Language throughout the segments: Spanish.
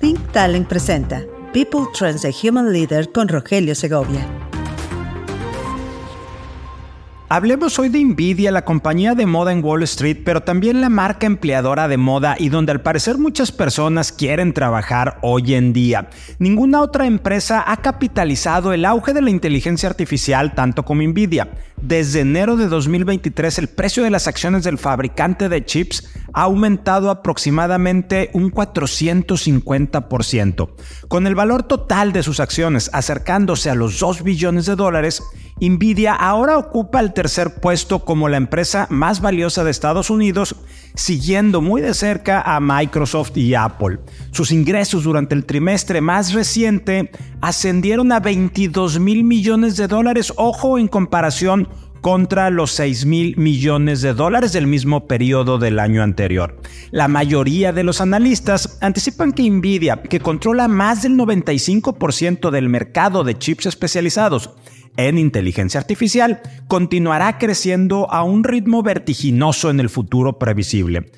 Think Talent presenta People Trends a Human Leader con Rogelio Segovia. Hablemos hoy de Nvidia, la compañía de moda en Wall Street, pero también la marca empleadora de moda y donde al parecer muchas personas quieren trabajar hoy en día. Ninguna otra empresa ha capitalizado el auge de la inteligencia artificial tanto como Nvidia. Desde enero de 2023 el precio de las acciones del fabricante de chips ha aumentado aproximadamente un 450%. Con el valor total de sus acciones acercándose a los 2 billones de dólares, Nvidia ahora ocupa el tercer puesto como la empresa más valiosa de Estados Unidos, siguiendo muy de cerca a Microsoft y Apple. Sus ingresos durante el trimestre más reciente ascendieron a 22 mil millones de dólares, ojo en comparación contra los 6 mil millones de dólares del mismo periodo del año anterior. La mayoría de los analistas anticipan que Nvidia, que controla más del 95% del mercado de chips especializados, en inteligencia artificial continuará creciendo a un ritmo vertiginoso en el futuro previsible.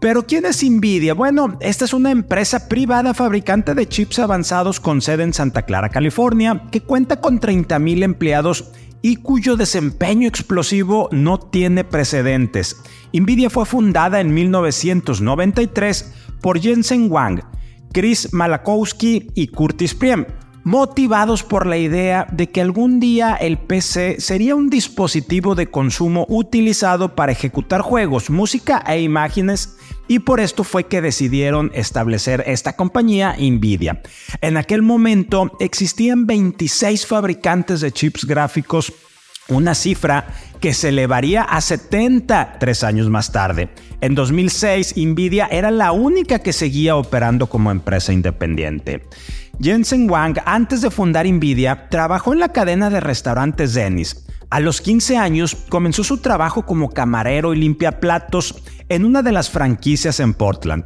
Pero ¿quién es Nvidia? Bueno, esta es una empresa privada fabricante de chips avanzados con sede en Santa Clara, California, que cuenta con 30.000 empleados y cuyo desempeño explosivo no tiene precedentes. Nvidia fue fundada en 1993 por Jensen Wang, Chris Malakowski y Curtis Priem motivados por la idea de que algún día el PC sería un dispositivo de consumo utilizado para ejecutar juegos, música e imágenes y por esto fue que decidieron establecer esta compañía Nvidia. En aquel momento existían 26 fabricantes de chips gráficos, una cifra que se elevaría a 70 tres años más tarde. En 2006, Nvidia era la única que seguía operando como empresa independiente. Jensen Wang, antes de fundar Nvidia, trabajó en la cadena de restaurantes Dennis. A los 15 años comenzó su trabajo como camarero y limpiaplatos en una de las franquicias en Portland.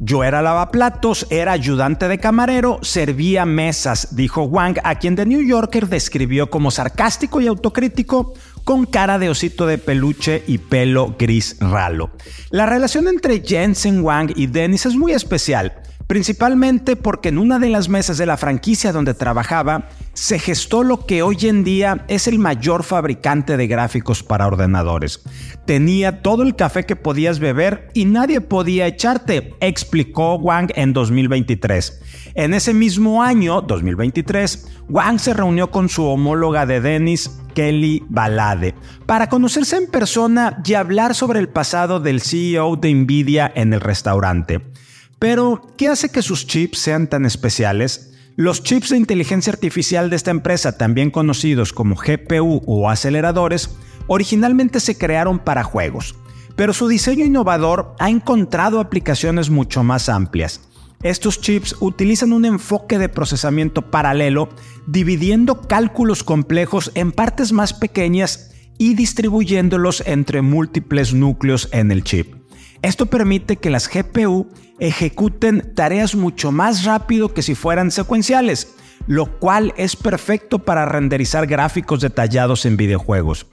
Yo era lavaplatos, era ayudante de camarero, servía mesas, dijo Wang, a quien The New Yorker describió como sarcástico y autocrítico, con cara de osito de peluche y pelo gris ralo. La relación entre Jensen Wang y Dennis es muy especial principalmente porque en una de las mesas de la franquicia donde trabajaba se gestó lo que hoy en día es el mayor fabricante de gráficos para ordenadores. Tenía todo el café que podías beber y nadie podía echarte, explicó Wang en 2023. En ese mismo año, 2023, Wang se reunió con su homóloga de Dennis, Kelly Balade, para conocerse en persona y hablar sobre el pasado del CEO de Nvidia en el restaurante. Pero, ¿qué hace que sus chips sean tan especiales? Los chips de inteligencia artificial de esta empresa, también conocidos como GPU o aceleradores, originalmente se crearon para juegos, pero su diseño innovador ha encontrado aplicaciones mucho más amplias. Estos chips utilizan un enfoque de procesamiento paralelo, dividiendo cálculos complejos en partes más pequeñas y distribuyéndolos entre múltiples núcleos en el chip. Esto permite que las GPU ejecuten tareas mucho más rápido que si fueran secuenciales, lo cual es perfecto para renderizar gráficos detallados en videojuegos.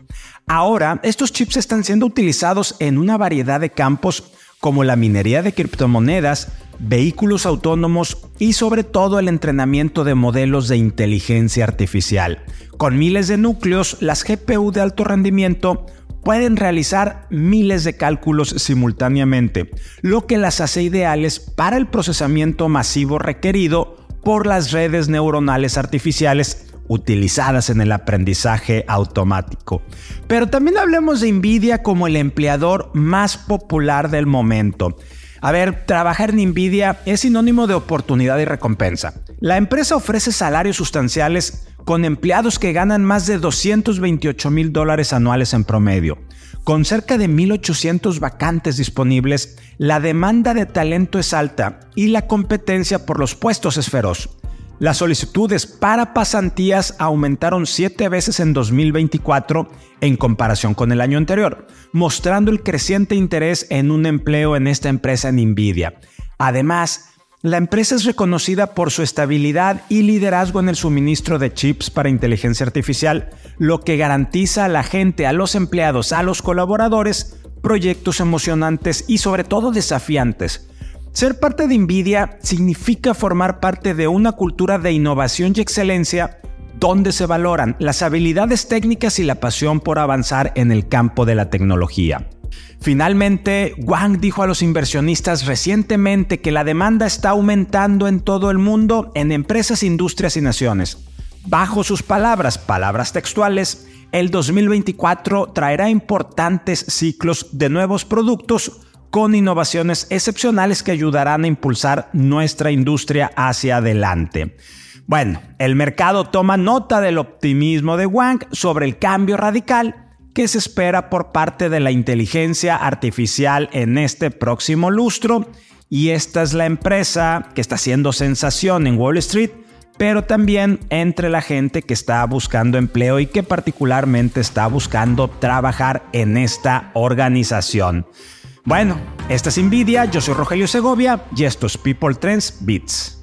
Ahora, estos chips están siendo utilizados en una variedad de campos como la minería de criptomonedas, vehículos autónomos y sobre todo el entrenamiento de modelos de inteligencia artificial. Con miles de núcleos, las GPU de alto rendimiento pueden realizar miles de cálculos simultáneamente, lo que las hace ideales para el procesamiento masivo requerido por las redes neuronales artificiales utilizadas en el aprendizaje automático. Pero también hablemos de Nvidia como el empleador más popular del momento. A ver, trabajar en Nvidia es sinónimo de oportunidad y recompensa. La empresa ofrece salarios sustanciales con empleados que ganan más de 228 mil dólares anuales en promedio. Con cerca de 1.800 vacantes disponibles, la demanda de talento es alta y la competencia por los puestos es feroz. Las solicitudes para pasantías aumentaron siete veces en 2024 en comparación con el año anterior, mostrando el creciente interés en un empleo en esta empresa en Nvidia. Además, la empresa es reconocida por su estabilidad y liderazgo en el suministro de chips para inteligencia artificial, lo que garantiza a la gente, a los empleados, a los colaboradores, proyectos emocionantes y sobre todo desafiantes Ser parte de Nvidia significa formar parte de una cultura de innovación y excelencia donde se valoran las habilidades técnicas y la pasión por avanzar en el campo de la tecnología. Finalmente, Wang dijo a los inversionistas recientemente que la demanda está aumentando en todo el mundo en empresas, industrias y naciones. Bajo sus palabras, palabras textuales, el 2024 traerá importantes ciclos de nuevos productos con innovaciones excepcionales que ayudarán a impulsar nuestra industria hacia adelante. Bueno, el mercado toma nota del optimismo de Wang sobre el cambio radical que se espera por parte de la inteligencia artificial en este próximo lustro y esta es la empresa que está haciendo sensación en Wall Street, pero también entre la gente que está buscando empleo y que particularmente está buscando trabajar en esta organización. Bueno, esta es Nvidia, yo soy Rogelio Segovia y esto es People Trends Beats.